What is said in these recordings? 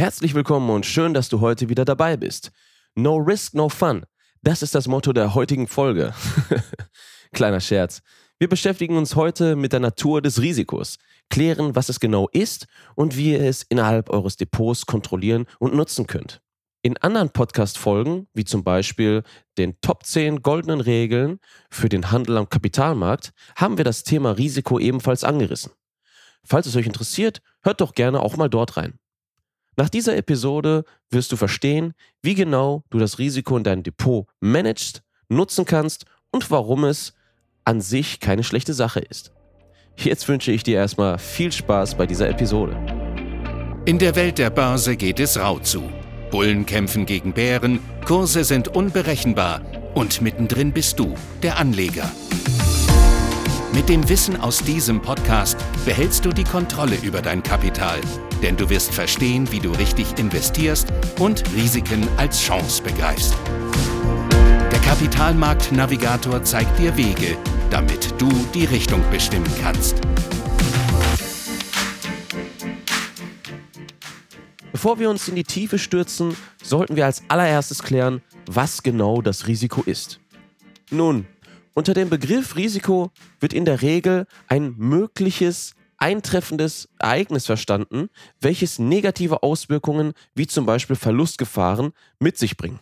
Herzlich willkommen und schön, dass du heute wieder dabei bist. No Risk, No Fun. Das ist das Motto der heutigen Folge. Kleiner Scherz. Wir beschäftigen uns heute mit der Natur des Risikos, klären, was es genau ist und wie ihr es innerhalb eures Depots kontrollieren und nutzen könnt. In anderen Podcast-Folgen, wie zum Beispiel den Top 10 goldenen Regeln für den Handel am Kapitalmarkt, haben wir das Thema Risiko ebenfalls angerissen. Falls es euch interessiert, hört doch gerne auch mal dort rein. Nach dieser Episode wirst du verstehen, wie genau du das Risiko in deinem Depot managst, nutzen kannst und warum es an sich keine schlechte Sache ist. Jetzt wünsche ich dir erstmal viel Spaß bei dieser Episode. In der Welt der Börse geht es rau zu. Bullen kämpfen gegen Bären, Kurse sind unberechenbar und mittendrin bist du, der Anleger. Mit dem Wissen aus diesem Podcast behältst du die Kontrolle über dein Kapital, denn du wirst verstehen, wie du richtig investierst und Risiken als Chance begreifst. Der Kapitalmarkt-Navigator zeigt dir Wege, damit du die Richtung bestimmen kannst. Bevor wir uns in die Tiefe stürzen, sollten wir als allererstes klären, was genau das Risiko ist. Nun, unter dem Begriff Risiko wird in der Regel ein mögliches eintreffendes Ereignis verstanden, welches negative Auswirkungen wie zum Beispiel Verlustgefahren mit sich bringt.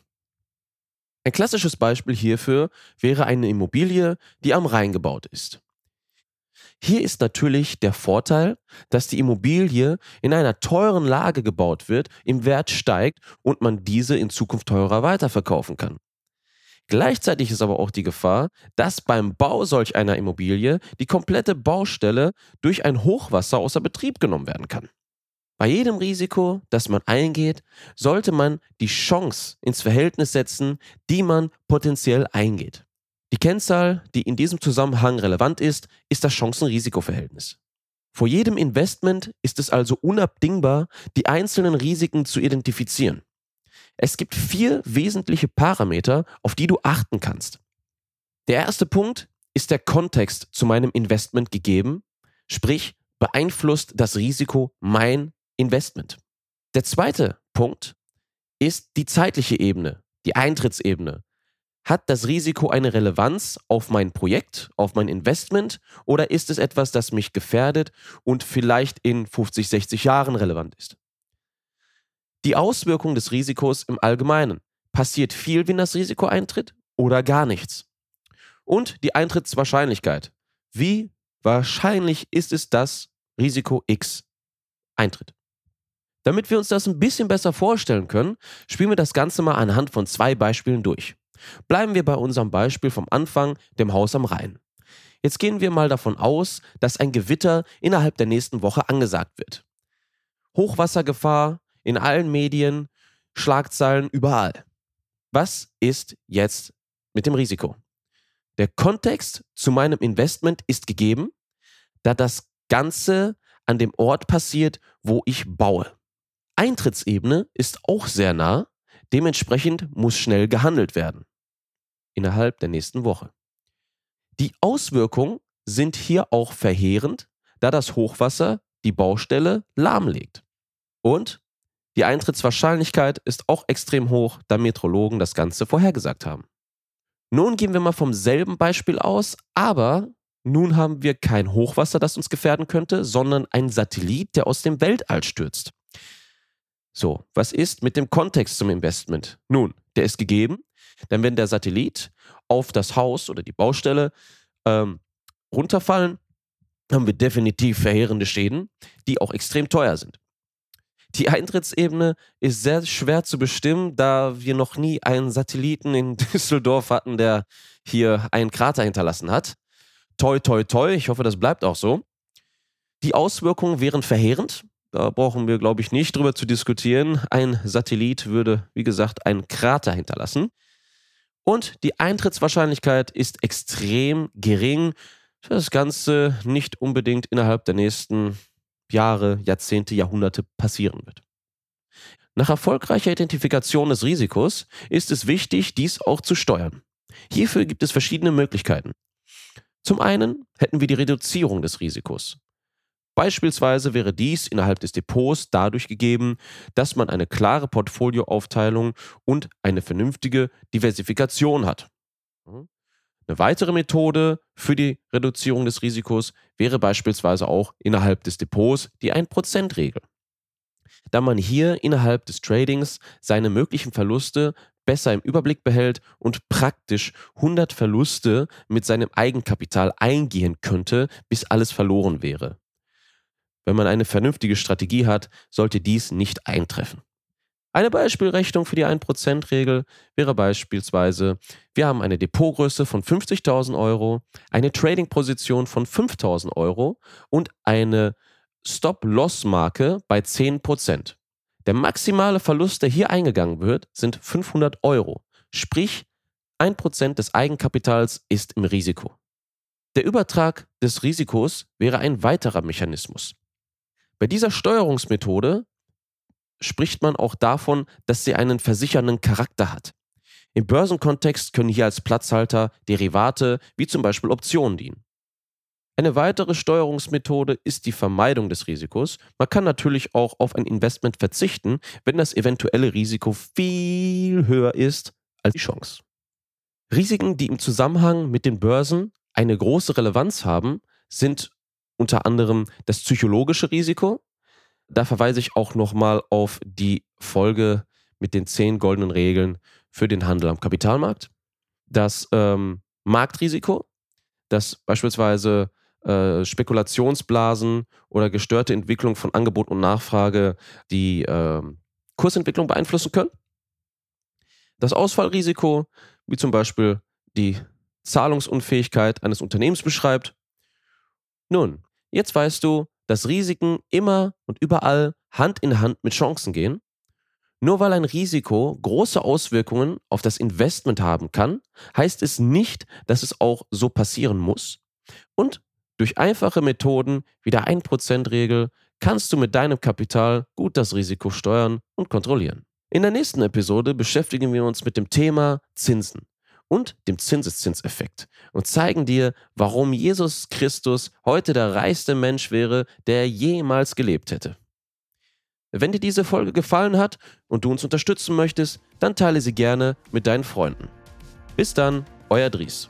Ein klassisches Beispiel hierfür wäre eine Immobilie, die am Rhein gebaut ist. Hier ist natürlich der Vorteil, dass die Immobilie in einer teuren Lage gebaut wird, im Wert steigt und man diese in Zukunft teurer weiterverkaufen kann. Gleichzeitig ist aber auch die Gefahr, dass beim Bau solch einer Immobilie die komplette Baustelle durch ein Hochwasser außer Betrieb genommen werden kann. Bei jedem Risiko, das man eingeht, sollte man die Chance ins Verhältnis setzen, die man potenziell eingeht. Die Kennzahl, die in diesem Zusammenhang relevant ist, ist das Chancen-Risiko-Verhältnis. Vor jedem Investment ist es also unabdingbar, die einzelnen Risiken zu identifizieren. Es gibt vier wesentliche Parameter, auf die du achten kannst. Der erste Punkt ist der Kontext zu meinem Investment gegeben, sprich beeinflusst das Risiko mein Investment. Der zweite Punkt ist die zeitliche Ebene, die Eintrittsebene. Hat das Risiko eine Relevanz auf mein Projekt, auf mein Investment oder ist es etwas, das mich gefährdet und vielleicht in 50, 60 Jahren relevant ist? Die Auswirkung des Risikos im Allgemeinen. Passiert viel, wenn das Risiko eintritt oder gar nichts? Und die Eintrittswahrscheinlichkeit. Wie wahrscheinlich ist es, dass Risiko X eintritt? Damit wir uns das ein bisschen besser vorstellen können, spielen wir das Ganze mal anhand von zwei Beispielen durch. Bleiben wir bei unserem Beispiel vom Anfang, dem Haus am Rhein. Jetzt gehen wir mal davon aus, dass ein Gewitter innerhalb der nächsten Woche angesagt wird. Hochwassergefahr, in allen Medien, Schlagzeilen überall. Was ist jetzt mit dem Risiko? Der Kontext zu meinem Investment ist gegeben, da das Ganze an dem Ort passiert, wo ich baue. Eintrittsebene ist auch sehr nah, dementsprechend muss schnell gehandelt werden. Innerhalb der nächsten Woche. Die Auswirkungen sind hier auch verheerend, da das Hochwasser die Baustelle lahmlegt. Und die Eintrittswahrscheinlichkeit ist auch extrem hoch, da Metrologen das Ganze vorhergesagt haben. Nun gehen wir mal vom selben Beispiel aus, aber nun haben wir kein Hochwasser, das uns gefährden könnte, sondern ein Satellit, der aus dem Weltall stürzt. So, was ist mit dem Kontext zum Investment? Nun, der ist gegeben, denn wenn der Satellit auf das Haus oder die Baustelle ähm, runterfallen, haben wir definitiv verheerende Schäden, die auch extrem teuer sind. Die Eintrittsebene ist sehr schwer zu bestimmen, da wir noch nie einen Satelliten in Düsseldorf hatten, der hier einen Krater hinterlassen hat. Toi, toi, toi, ich hoffe, das bleibt auch so. Die Auswirkungen wären verheerend. Da brauchen wir, glaube ich, nicht drüber zu diskutieren. Ein Satellit würde, wie gesagt, einen Krater hinterlassen. Und die Eintrittswahrscheinlichkeit ist extrem gering, das Ganze nicht unbedingt innerhalb der nächsten Jahre, Jahrzehnte, Jahrhunderte passieren wird. Nach erfolgreicher Identifikation des Risikos ist es wichtig, dies auch zu steuern. Hierfür gibt es verschiedene Möglichkeiten. Zum einen hätten wir die Reduzierung des Risikos. Beispielsweise wäre dies innerhalb des Depots dadurch gegeben, dass man eine klare Portfolioaufteilung und eine vernünftige Diversifikation hat. Eine weitere Methode für die Reduzierung des Risikos wäre beispielsweise auch innerhalb des Depots die 1%-Regel. Da man hier innerhalb des Tradings seine möglichen Verluste besser im Überblick behält und praktisch 100 Verluste mit seinem Eigenkapital eingehen könnte, bis alles verloren wäre. Wenn man eine vernünftige Strategie hat, sollte dies nicht eintreffen. Eine Beispielrechnung für die 1%-Regel wäre beispielsweise, wir haben eine Depotgröße von 50.000 Euro, eine Trading-Position von 5.000 Euro und eine Stop-Loss-Marke bei 10%. Der maximale Verlust, der hier eingegangen wird, sind 500 Euro. Sprich, 1% des Eigenkapitals ist im Risiko. Der Übertrag des Risikos wäre ein weiterer Mechanismus. Bei dieser Steuerungsmethode spricht man auch davon, dass sie einen versichernden Charakter hat. Im Börsenkontext können hier als Platzhalter Derivate wie zum Beispiel Optionen dienen. Eine weitere Steuerungsmethode ist die Vermeidung des Risikos. Man kann natürlich auch auf ein Investment verzichten, wenn das eventuelle Risiko viel höher ist als die Chance. Risiken, die im Zusammenhang mit den Börsen eine große Relevanz haben, sind unter anderem das psychologische Risiko. Da verweise ich auch nochmal auf die Folge mit den zehn goldenen Regeln für den Handel am Kapitalmarkt. Das ähm, Marktrisiko, das beispielsweise äh, Spekulationsblasen oder gestörte Entwicklung von Angebot und Nachfrage die äh, Kursentwicklung beeinflussen können. Das Ausfallrisiko, wie zum Beispiel die Zahlungsunfähigkeit eines Unternehmens beschreibt. Nun, Jetzt weißt du, dass Risiken immer und überall Hand in Hand mit Chancen gehen. Nur weil ein Risiko große Auswirkungen auf das Investment haben kann, heißt es nicht, dass es auch so passieren muss. Und durch einfache Methoden wie der 1%-Regel kannst du mit deinem Kapital gut das Risiko steuern und kontrollieren. In der nächsten Episode beschäftigen wir uns mit dem Thema Zinsen und dem Zinseszinseffekt und zeigen dir, warum Jesus Christus heute der reichste Mensch wäre, der jemals gelebt hätte. Wenn dir diese Folge gefallen hat und du uns unterstützen möchtest, dann teile sie gerne mit deinen Freunden. Bis dann, euer Dries.